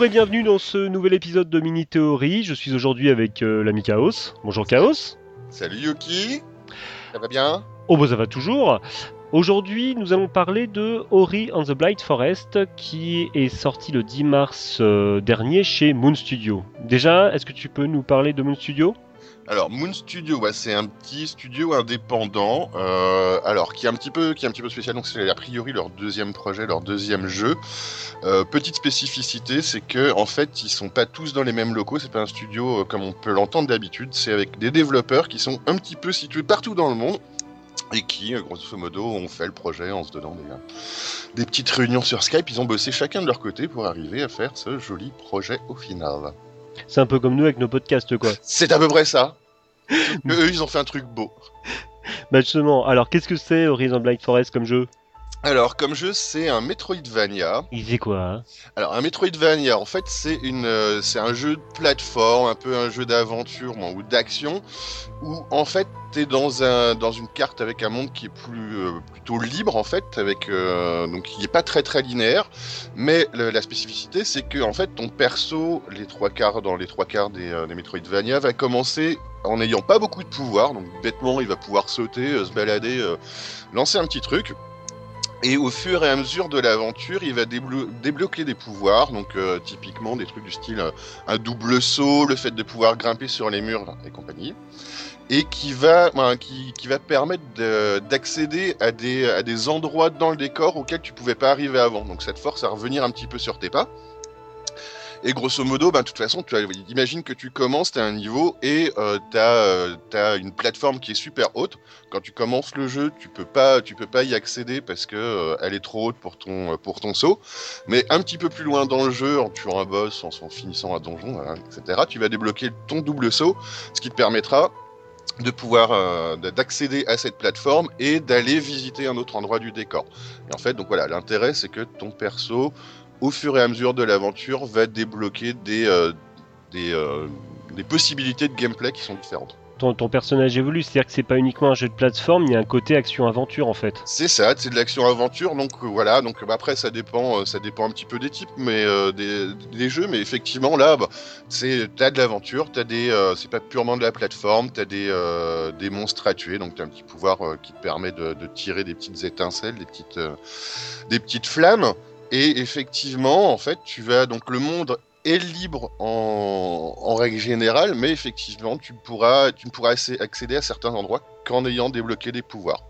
Bonjour et bienvenue dans ce nouvel épisode de Mini Théorie. Je suis aujourd'hui avec euh, l'ami Chaos. Bonjour Chaos. Salut Yuki. Ça va bien? Oh bah ça va toujours. Aujourd'hui, nous allons parler de Ori and the Blight Forest qui est sorti le 10 mars euh, dernier chez Moon Studio. Déjà, est-ce que tu peux nous parler de Moon Studio? Alors Moon Studio, c'est un petit studio indépendant, euh, alors qui est un petit peu, qui est un petit peu spécial. Donc c'est a priori leur deuxième projet, leur deuxième jeu. Euh, petite spécificité, c'est que en fait, ils sont pas tous dans les mêmes locaux. C'est pas un studio euh, comme on peut l'entendre d'habitude. C'est avec des développeurs qui sont un petit peu situés partout dans le monde et qui, grosso modo, ont fait le projet en se donnant des, des petites réunions sur Skype. Ils ont bossé chacun de leur côté pour arriver à faire ce joli projet au final. C'est un peu comme nous avec nos podcasts quoi. C'est à peu près ça. Eux, ils ont fait un truc beau. Bah justement, alors qu'est-ce que c'est the Blight Forest comme jeu? Alors, comme jeu, c'est un Metroidvania. Il fait quoi hein? Alors, un Metroidvania, en fait, c'est une, euh, c'est un jeu de plateforme, un peu un jeu d'aventure bon, ou d'action, où en fait, t'es dans un, dans une carte avec un monde qui est plus, euh, plutôt libre en fait, avec euh, donc qui est pas très très linéaire, mais le- la spécificité, c'est que en fait, ton perso, les trois quarts dans les trois quarts des, des Metroidvania, va commencer en n'ayant pas beaucoup de pouvoir, donc bêtement, il va pouvoir sauter, se balader, lancer un petit truc. Et au fur et à mesure de l'aventure, il va déblo- débloquer des pouvoirs, donc euh, typiquement des trucs du style euh, un double saut, le fait de pouvoir grimper sur les murs et compagnie, et qui va, qui, qui va permettre de- d'accéder à des, à des endroits dans le décor auxquels tu pouvais pas arriver avant. Donc ça te force à revenir un petit peu sur tes pas. Et grosso modo, ben, de toute façon, tu as- imagine que tu commences, tu as un niveau et euh, tu as, une plateforme qui est super haute. Quand tu commences le jeu, tu peux pas, tu peux pas y accéder parce que euh, elle est trop haute pour ton, pour ton saut. Mais un petit peu plus loin dans le jeu, en tuant un boss, en, finissant un donjon, voilà, etc., tu vas débloquer ton double saut, ce qui te permettra de pouvoir euh, de- d'accéder à cette plateforme et d'aller visiter un autre endroit du décor. Et en fait, donc voilà, l'intérêt c'est que ton perso, au fur et à mesure de l'aventure, va débloquer des, euh, des, euh, des possibilités de gameplay qui sont différentes. ton, ton personnage évolue, c'est-à-dire que c'est pas uniquement un jeu de plateforme, il y a un côté action-aventure en fait. C'est ça, c'est de l'action aventure, donc euh, voilà, donc bah, après ça dépend, ça dépend un petit peu des types, mais euh, des, des jeux, mais effectivement là, bah, c'est t'as de l'aventure, t'as des, c'est pas purement de la plateforme, t'as des des monstres à tuer, donc t'as un petit pouvoir qui te permet de, de tirer des petites étincelles, des petites des petites flammes, et effectivement en fait tu vas donc le monde est libre en, règle générale, mais effectivement tu pourras tu ne pourras accé- accéder à certains endroits qu'en ayant débloqué des pouvoirs.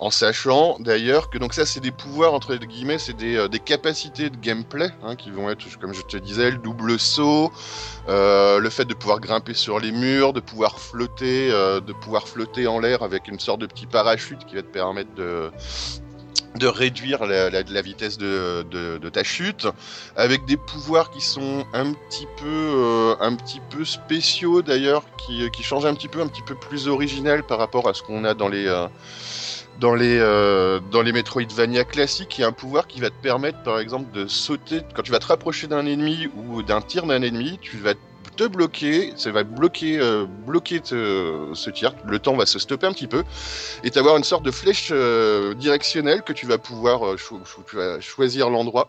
En sachant d'ailleurs que donc ça c'est des pouvoirs entre guillemets, c'est des, euh, capacités de gameplay hein, qui vont être comme je te disais le double saut, euh, le fait de pouvoir grimper sur les murs, de pouvoir flotter, euh, de pouvoir flotter en l'air avec une sorte de petit parachute qui va te permettre de de réduire la, vitesse de ta chute, avec des pouvoirs qui sont un petit peu, euh, un petit peu spéciaux d'ailleurs, qui, qui changent un petit peu, un petit peu plus original par rapport à ce qu'on a dans les, euh, dans les, euh, dans les Metroidvania classiques. Il y a un pouvoir qui va te permettre, par exemple, de sauter quand tu vas te rapprocher d'un ennemi ou d'un tir d'un ennemi, tu vas te bloquer, ça va bloquer, euh, bloquer ce tir. Le temps va se stopper un petit peu et t'avoir une sorte de flèche euh, directionnelle que tu vas pouvoir euh, choisir l'endroit.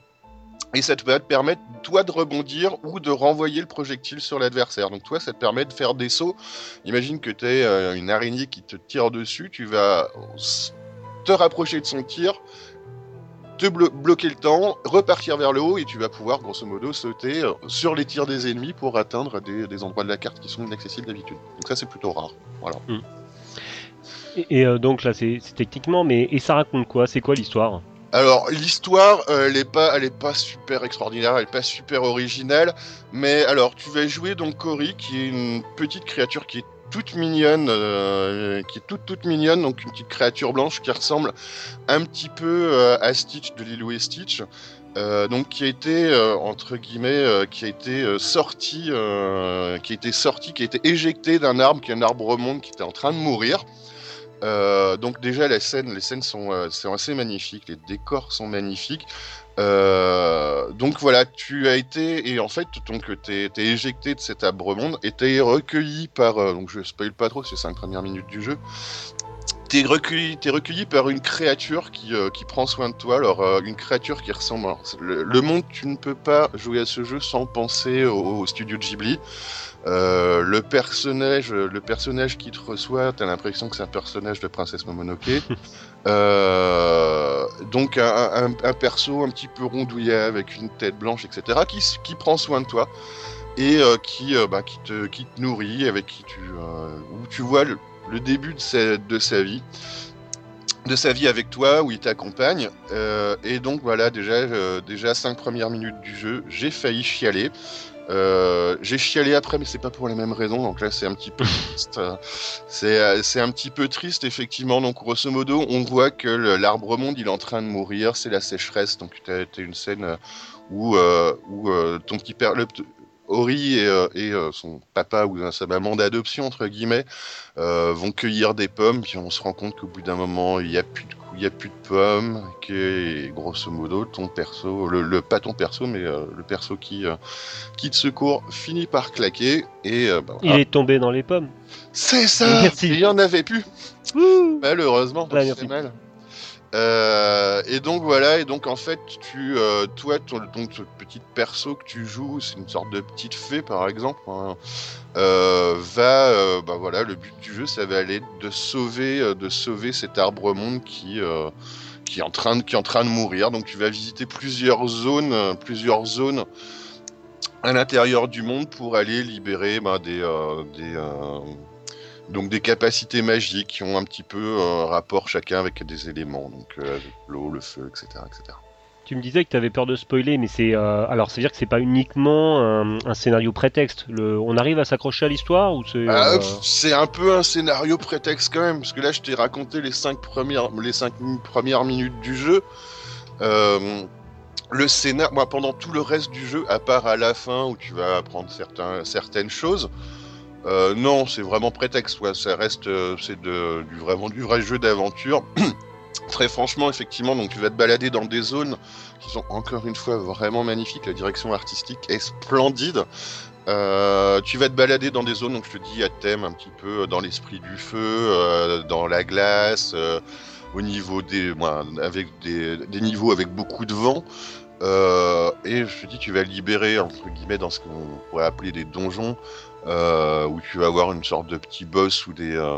Et ça te va te permettre, toi, de rebondir ou de renvoyer le projectile sur l'adversaire. Donc, toi, ça te permet de faire des sauts. Imagine que tu es une araignée qui te tire dessus, tu vas te rapprocher de son tir, te blo- bloquer le temps, repartir vers le haut et tu vas pouvoir, grosso modo, sauter euh, sur les tirs des ennemis pour atteindre des, des endroits de la carte qui sont inaccessibles d'habitude. Donc, ça, c'est plutôt rare. Voilà. Et, et, euh, donc là, c'est c'est techniquement, mais et ça raconte quoi? C'est quoi l'histoire? Alors l'histoire, euh, elle est pas, elle est pas super extraordinaire, elle est pas super originale, mais alors tu vas jouer donc Cory, qui est une petite créature qui est toute mignonne, euh, qui est toute toute mignonne, donc une petite créature blanche qui ressemble un petit peu euh, à Stitch de Lilo et Stitch. euh, donc qui a été entre guillemets qui a été sorti qui a été sorti qui a été éjecté d'un arbre qui est un arbre monde qui était en train de mourir donc déjà les scènes les scènes sont, sont assez magnifiques les décors sont magnifiques Euh, donc voilà tu as été et en fait donc t'es es éjecté de cet arbre monde et t'es recueilli par euh, donc je spoil pas trop c'est cinq premières minutes du jeu T'es recueilli, es recueilli par une créature qui, euh, qui prend soin de toi. Alors, euh, une créature qui ressemble. Le, monde, tu ne peux pas jouer à ce jeu sans penser au, studio de Ghibli. Euh, le personnage, le personnage qui te reçoit, t'as l'impression que c'est un personnage de Princesse Momonoke. donc un, un, perso un petit peu rondouillet avec une tête blanche, etc., qui, qui prend soin de toi et qui, bah, qui, te, qui te nourrit, avec qui tu, où tu vois le, le début de sa, vie de sa vie avec toi où il t'accompagne. Euh, et donc voilà déjà euh, déjà cinq premières minutes du jeu j'ai failli chialer. Euh, j'ai chialé après mais c'est pas pour les mêmes raisons donc là c'est un petit peu triste. C'est c'est un petit peu triste effectivement. Donc grosso modo on voit que l'arbre monde il est en train de mourir. C'est la sécheresse. Donc tu as, une scène où où ton petit père le, Ori et, euh, euh, son papa ou sa maman d'adoption, entre guillemets, euh, vont cueillir des pommes, puis on se rend compte qu'au bout d'un moment, il n'y a plus de il y a plus de pommes, que grosso modo ton perso, le, pas ton perso, mais le perso qui, qui te secourt finit par claquer et bah, il est tombé dans les pommes. C'est ça. Il y en avait plus. Malheureusement, c'est mal. Euh, et donc voilà, et donc en fait, tu, euh, toi, ton, donc, petite perso que tu joues, c'est une sorte de petite fée par exemple, hein, euh, va, bah voilà, le but du jeu, ça va aller de sauver, de sauver cet arbre monde qui, qui est en train de, qui est en train de mourir. Donc tu vas visiter plusieurs zones, plusieurs zones à l'intérieur du monde pour aller libérer bah, des, des donc des capacités magiques qui ont un petit peu un rapport chacun avec des éléments, donc euh, l'eau, le feu, etc., etc. Tu me disais que tu avais peur de spoiler, mais c'est euh, alors c'est à dire que c'est pas uniquement un, scénario prétexte. Le, on arrive à s'accrocher à l'histoire ou c'est ah, euh, C'est un peu un scénario prétexte quand même, parce que là je t'ai raconté les cinq premières les cinq premières minutes du jeu. le scénario, moi pendant tout le reste du jeu, à part à la fin où tu vas apprendre certains, certaines choses, euh, non, c'est vraiment prétexte. Ça reste, euh, c'est du vraiment du vrai jeu d'aventure. Très franchement, effectivement, donc tu vas te balader dans des zones qui sont encore une fois vraiment magnifiques. La direction artistique est splendide. Euh, tu vas te balader dans des zones, donc je te dis à thème un petit peu dans l'esprit du feu, dans la glace, au niveau des, avec des, des, niveaux avec beaucoup de vent. et je te dis, tu vas libérer entre guillemets dans ce qu'on pourrait appeler des donjons où tu vas avoir une sorte de petit boss ou des euh,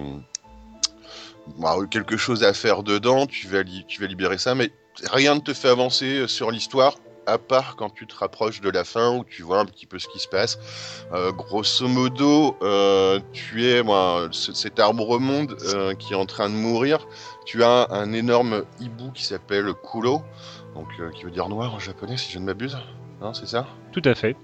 bah, quelque chose à faire dedans. Tu vas, libérer ça, mais rien ne te fait avancer sur l'histoire à part quand tu te rapproches de la fin où tu vois un petit peu ce qui se passe. Euh, grosso modo, tu es cet arbre monde qui est en train de mourir. Tu as un énorme hibou qui s'appelle Kulo, donc qui veut dire noir en japonais si je ne m'abuse. Hein, c'est ça Tout à fait.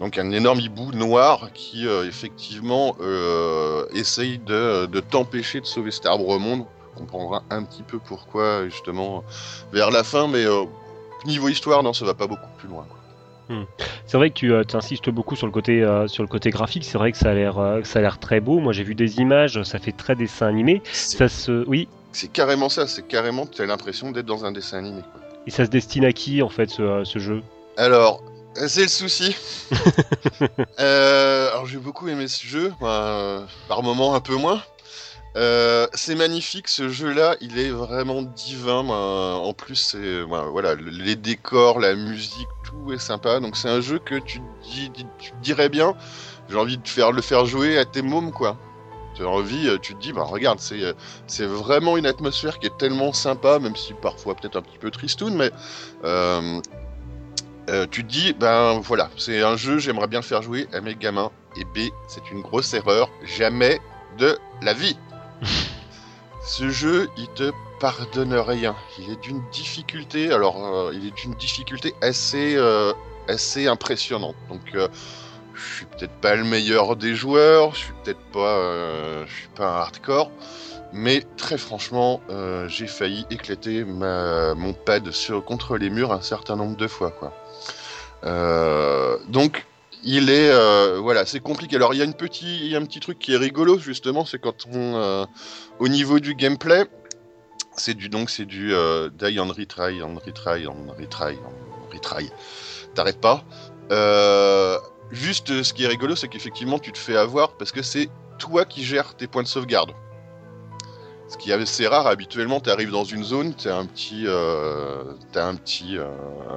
Donc un énorme hibou noir qui euh, effectivement euh, essaye de, t'empêcher de sauver cet arbre monde. On comprendra un petit peu pourquoi justement vers la fin, mais euh, niveau histoire, non, ça va pas beaucoup plus loin. Hmm. C'est vrai que tu insistes beaucoup sur le côté sur le côté graphique. C'est vrai que ça a l'air ça a l'air très beau. Moi j'ai vu des images, ça fait très dessin animé. Ça se oui. C'est carrément ça. C'est carrément tu as l'impression d'être dans un dessin animé. Et ça se destine à qui en fait ce jeu? Alors, c'est le souci. Euh, alors j'ai beaucoup aimé ce jeu, par moment un peu moins. Euh, c'est magnifique ce jeu-là, il est vraiment divin. en plus, c'est voilà, les décors, la musique, tout est sympa. Donc c'est un jeu que tu, dirais bien. J'ai envie de faire le faire jouer à tes mômes quoi. Tu envie, euh, tu te dis bah regarde, c'est c'est vraiment une atmosphère qui est tellement sympa, même si parfois peut-être un petit peu tristoun, mais euh, tu te dis, ben voilà, c'est un jeu, j'aimerais bien le faire jouer à mes gamins. Et B, c'est une grosse erreur, jamais de la vie. Ce jeu, il te pardonne rien. Il est d'une difficulté, alors euh, il est d'une difficulté assez, euh, assez impressionnante. Donc, je suis peut-être pas le meilleur des joueurs, je suis peut-être pas, je suis pas un hardcore, mais très franchement, j'ai failli éclater ma, mon pad sur, contre les murs un certain nombre de fois, quoi. Euh, donc il est euh, voilà c'est compliqué. Alors il y a un petit truc qui est rigolo justement c'est quand on euh, au niveau du gameplay c'est du donc c'est du die and retry and retry and retry and retry. T'arrêtes pas. Juste ce qui est rigolo c'est qu'effectivement tu te fais avoir parce que c'est toi qui gères tes points de sauvegarde Ce qui est assez rare, habituellement, tu arrives dans une zone, tu as un petit, euh, un, petit euh,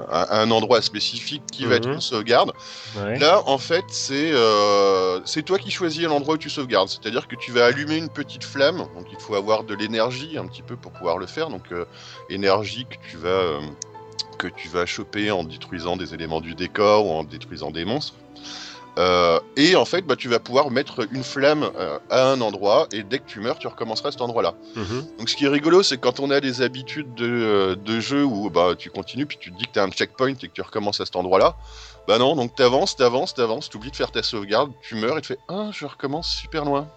un, un endroit spécifique qui va être Mhm. une sauvegarde. Ouais. Là, en fait, c'est euh, toi qui choisis l'endroit où tu sauvegardes. C'est-à-dire que tu vas allumer une petite flamme, donc il faut avoir de l'énergie un petit peu pour pouvoir le faire. Donc euh, énergie que tu vas euh, que tu vas choper en détruisant des éléments du décor ou en détruisant des monstres. Euh, et en fait, bah, tu vas pouvoir mettre une flamme euh, à un endroit et dès que tu meurs, tu recommenceras à cet endroit-là. Mhm. Donc ce qui est rigolo, c'est quand on a des habitudes de, euh, de jeu où bah, tu continues, puis tu te dis que tu as un checkpoint et que tu recommences à cet endroit-là. Bah non, donc t'avances, t'avances, t'avances, t'oublies de faire ta sauvegarde, tu meurs et tu fais Ah, je recommence super loin.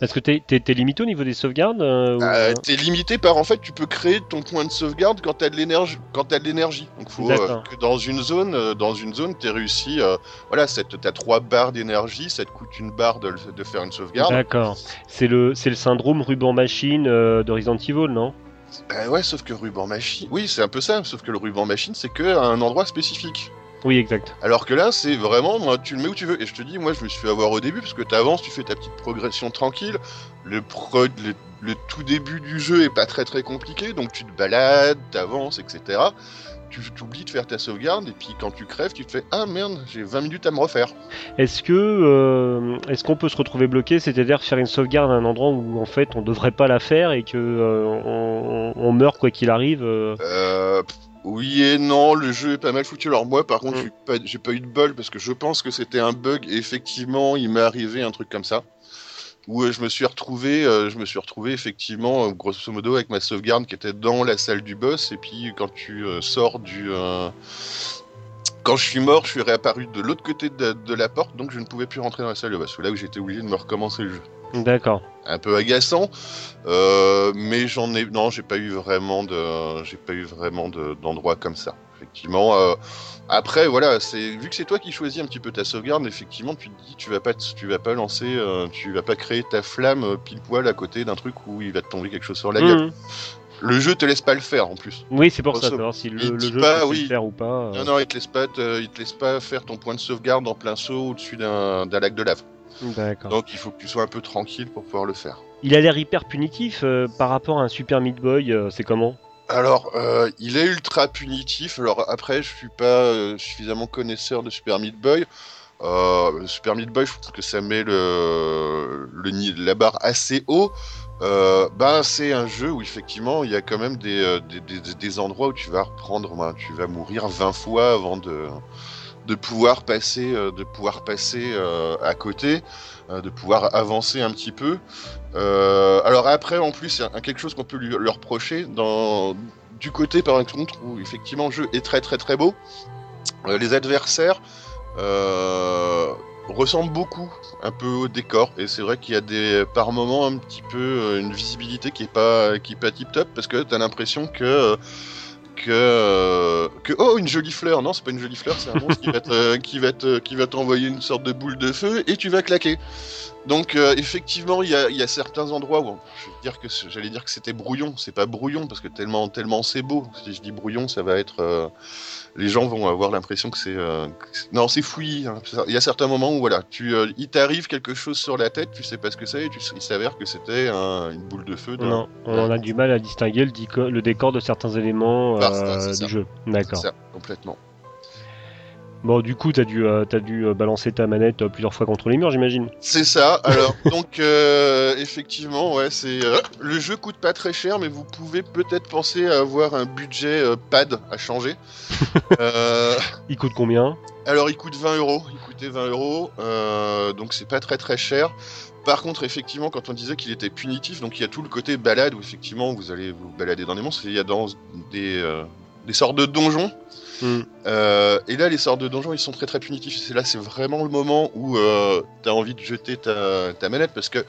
Parce que t'es, t'es- t'es limité au niveau des sauvegardes euh, ou- Euh, T'es limité par en fait, tu peux créer ton point de sauvegarde quand t'as de l'énergie. Quand t'as de l'énergie. Donc faut euh, que dans une zone, euh, dans une zone, t'aies réussi. voilà, t'as trois barres d'énergie, ça te coûte une barre de, faire une sauvegarde. D'accord. C'est le, syndrome ruban machine Resident Evil, non? Bah ouais, sauf que ruban machine. Oui, c'est un peu ça. Sauf que le ruban machine, c'est que à un endroit spécifique. Oui, exact. Alors que là, c'est vraiment, moi, tu le mets où tu veux. Et je te dis, moi, je me suis fait avoir au début, parce que tu avances, tu fais ta petite progression tranquille. Le, pro- le, le tout début du jeu est pas très très compliqué, donc tu te balades, t'avances, etc. Tu t'oublies de faire ta sauvegarde, et puis quand tu crèves, tu te fais Ah merde, j'ai 20 minutes à me refaire. Est-ce que euh, est-ce qu'on peut se retrouver bloqué, c'est-à-dire faire une sauvegarde à un endroit où en fait on devrait pas la faire et que euh, on, on meurt quoi qu'il arrive euh, Euh, oui et non, le jeu est pas mal foutu. Alors moi, par contre, Mm. j'ai pas, eu de bol parce que je pense que c'était un bug. Et effectivement, il m'est arrivé un truc comme ça où euh, je me suis retrouvé, euh, je me suis retrouvé effectivement, euh, grosso modo, avec ma sauvegarde qui était dans la salle du boss. Et puis quand tu euh, sors du, euh, quand je suis mort, je suis réapparu de l'autre côté de, de la porte, donc je ne pouvais plus rentrer dans la salle de boss. C'est là où j'étais obligé de me recommencer le jeu D'accord. un peu agaçant, euh, mais j'en ai non, j'ai pas eu vraiment de, j'ai pas eu vraiment de- d'endroit comme ça. Effectivement. euh, après, voilà, c'est vu que c'est toi qui choisis un petit peu ta sauvegarde, effectivement, tu te dis, tu vas pas, tu vas pas lancer, euh, tu vas pas créer ta flamme euh, pile poil à côté d'un truc où il va te tomber quelque chose sur la gueule. Mhm. Le jeu te laisse pas le faire en plus. Oui, c'est pour ça, savoir si le, le jeu pas, peut oui. le faire ou pas. euh. Non, non, il te laisse pas, te- il te laisse pas faire ton point de sauvegarde en plein saut au-dessus d'un lac de lave. Donc il faut que tu sois un peu tranquille pour pouvoir le faire. Il a l'air hyper punitif euh, par rapport à un Super Meat Boy. euh, c'est comment? Alors, euh, il est ultra punitif. Alors après, je suis pas suffisamment connaisseur de Super Meat Boy. Super Meat Boy, je trouve que ça met le, la barre assez haut. Euh, ben, c'est un jeu où effectivement, il y a quand même des, des, des- des endroits où tu vas reprendre, tu vas mourir 20 fois avant de, de pouvoir passer, euh, euh, à côté, euh, de pouvoir avancer un petit peu. Alors après, en plus, il y a quelque chose qu'on peut lui, reprocher du côté par contre où effectivement le jeu est très très très beau. les adversaires ressemblent beaucoup un peu au décor et c'est vrai qu'il y a des par moments un petit peu une visibilité qui est pas qui est pas tip top parce que t'as l'impression que que, euh, que oh une jolie fleur. Non c'est pas une jolie fleur c'est un monstre qui va te, qui va t'envoyer une sorte de boule de feu et tu vas claquer donc euh, effectivement il y a, il y a certains endroits où je vais dire que j'allais dire que c'était brouillon c'est pas brouillon parce que tellement tellement c'est beau si je dis brouillon ça va être euh, les gens vont avoir l'impression que c'est euh, non c'est fouillis hein. il y a certains moments où voilà tu il t'arrive quelque chose sur la tête tu sais pas ce que c'est et tu, il s'avère que c'était un- une boule de feu Non, on a du mal à distinguer le, décor de certains éléments Bah, ça. du jeu. D'accord. ça complètement Bon, du coup, t'as dû, euh, t'as dû euh, balancer ta manette euh, plusieurs fois contre les murs, j'imagine. C'est ça. Alors, donc, effectivement, ouais, c'est le jeu coûte pas très cher, mais vous pouvez peut-être penser à avoir un budget pad à changer. Il coûte combien? Alors, il coûte 20 euros. Il coûtait 20 euros, donc c'est pas très très cher. Par contre, effectivement, quand on disait qu'il était punitif, donc il y a tout le côté balade où effectivement vous allez vous balader dans des monstres. Il y a dans des, des sortes de donjons. Hmm. Euh, et là, les sortes de donjons, ils sont très très punitifs. C'est là, c'est vraiment le moment où euh, tu as envie de jeter ta, manette parce que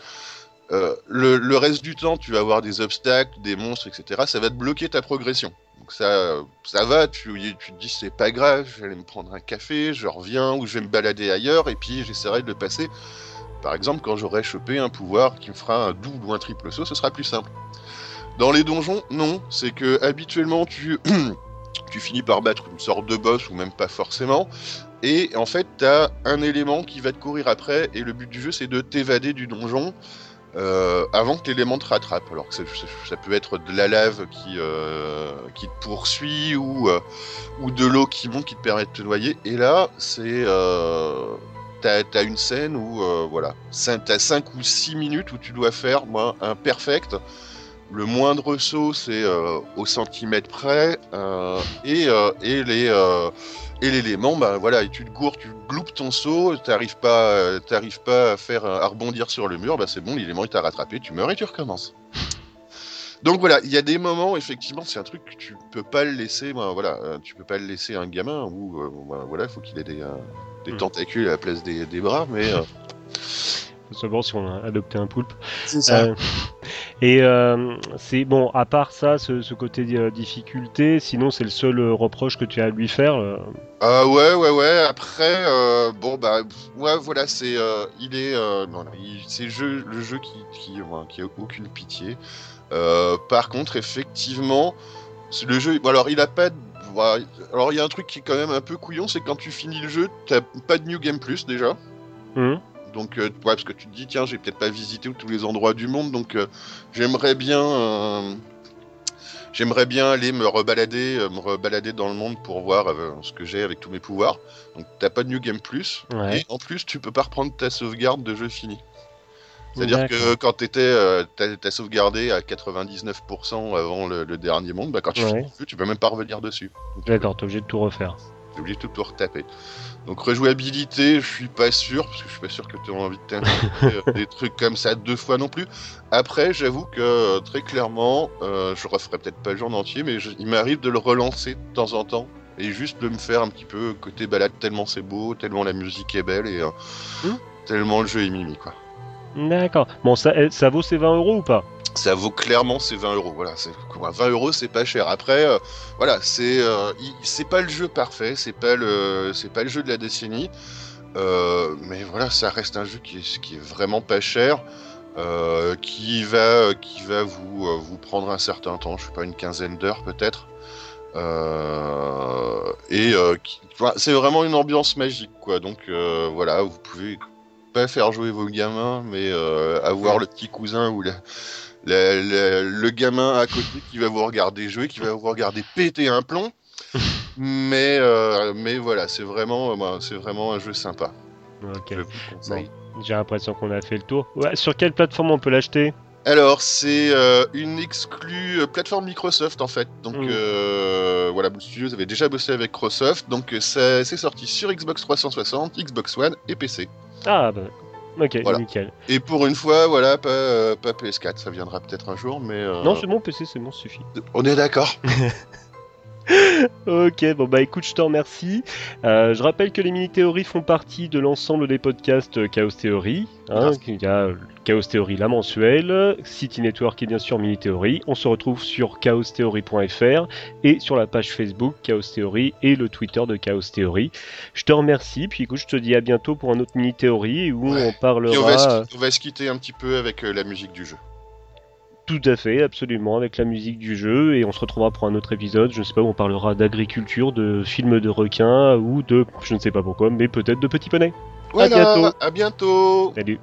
euh, le, le reste du temps, tu vas avoir des obstacles, des monstres, etc. Ça va te bloquer ta progression. Donc ça, ça va, tu, tu te dis c'est pas grave, je vais aller me prendre un café, je reviens ou je vais me balader ailleurs et puis j'essaierai de le passer. Par exemple, quand j'aurai chopé un pouvoir qui me fera un double ou un triple saut, ce sera plus simple. Dans les donjons, non, c'est que habituellement tu tu finis par battre une sorte de boss ou même pas forcément. Et en fait, tu as un élément qui va te courir après, et le but du jeu, c'est de t'évader du donjon. euh, avant que l'élément te rattrape. Alors que ça, peut être de la lave qui, euh, te poursuit ou, euh, ou de l'eau qui monte qui te permet de te noyer. Et là, c'est. T'as as une scène où, voilà, t'as 5 ou 6 minutes où tu dois faire un perfect. Le moindre saut, c'est euh, au centimètre près. euh, et, euh, et les. et l'élément, bah voilà, et tu te gourres, tu gloupes ton saut, t'arrives pas, t'arrives pas à faire à rebondir sur le mur, bah c'est bon, l'élément il t'a rattrapé, tu meurs et tu recommences. Donc voilà, il y a des moments, effectivement, c'est un truc que tu peux pas le laisser, bah, voilà, tu peux pas le laisser à un gamin ou euh, bah, voilà, il faut qu'il ait des, des Mm. tentacules à la place des, des bras, mais savoir si on a adopté un poulpe. c'est Euh, et euh, c'est bon, à part ça, ce, ce côté euh, difficulté, sinon c'est le seul reproche que tu as à lui faire. euh. Ouais, ouais, ouais. Après, bon, bah, ouais, voilà, c'est, il est, voilà, c'est le jeu, le jeu qui, qui, voilà, qui a aucune pitié. Par contre, effectivement, le jeu, alors, il a pas, de- alors, il y a un truc qui est quand même un peu couillon, c'est quand tu finis le jeu, t'as pas de New Game Plus déjà. Hum, Donc, euh, ouais, parce que tu te dis, tiens, j'ai peut-être pas visité tous les endroits du monde, donc euh, j'aimerais bien, euh, j'aimerais bien aller me rebalader, me rebalader dans le monde pour voir euh, ce que j'ai avec tous mes pouvoirs. Donc, t'as pas de New Game Plus, Ouais. et en plus, tu peux pas reprendre ta sauvegarde de jeu fini. C'est-à-dire que quand t'étais, euh, t'as sauvegardé à 99% avant le, le dernier monde, bah quand tu Ouais. finis tu peux même pas revenir dessus. D'accord, t'es obligé de tout refaire. T'es obligé de tout, retaper. Donc rejouabilité, je suis pas sûr, parce que je suis pas sûr que tu aies envie de t'inventer euh, des trucs comme ça deux fois non plus. Après, j'avoue que euh, très clairement, euh, je referai peut-être pas le jeu en entier, mais je- il m'arrive de le relancer de temps en temps. Et juste de me faire un petit peu côté balade, tellement c'est beau, tellement la musique est belle et euh, Hmm. tellement le jeu est mimi quoi. D'accord. Bon, ça, eh, vaut ses 20 euros ou pas? Ça vaut clairement ces 20 euros. Voilà, c'est quoi, 20 euros, c'est pas cher. Après, euh, voilà, c'est euh, c'est pas le jeu parfait, c'est pas le pas le jeu de la décennie, Euh, mais voilà, ça reste un jeu qui est, vraiment pas cher, qui va qui va vous vous prendre un certain temps, je sais pas une quinzaine d'heures peut-être. Et c'est vraiment une ambiance magique quoi. Donc voilà, vous pouvez pas faire jouer vos gamins, mais euh, avoir le petit cousin ou la, la- la- le gamin à côté qui va vous regarder jouer, qui va vous regarder péter un plomb. mais, euh, mais voilà, c'est vraiment, euh, bah, c'est vraiment un jeu sympa. Ok. J'ai l'impression qu'on a fait le tour. Ouais, sur quelle plateforme on peut l'acheter? Alors, c'est euh, une exclue euh, plateforme Microsoft en fait. Donc Mm. euh, voilà, Blue Studios avait déjà bossé avec Microsoft, donc c'est sorti sur Xbox 360, Xbox One et PC. Ah, bah. Ok, Voilà. nickel. Et pour une fois, voilà, pas, euh, pas PS4, ça viendra peut-être un jour, mais euh, Non, c'est bon, PC, c'est bon, ça suffit. on est d'accord. Ok, bon bah écoute, je te remercie. Euh, je rappelle que les mini-théories font partie de l'ensemble des podcasts euh, Chaos Theory. Hein, il y a euh, Chaos Theory la mensuelle, City Network et bien sûr Mini-théorie. On se retrouve sur chaostheory.fr et sur la page Facebook Chaos Theory et le Twitter de Chaos Theory. Je te remercie, puis écoute, je te dis à bientôt pour un autre mini-théorie où Ouais. on parlera... on va, se, on va se quitter un petit peu avec euh, la musique du jeu. Tout à fait, absolument, avec la musique du jeu, et on se retrouvera pour un autre épisode, je ne sais pas, où on parlera d'agriculture, de films de requins, ou de, je ne sais pas pourquoi, mais peut-être de petits poneys. Voilà, bientôt. à bientôt. Salut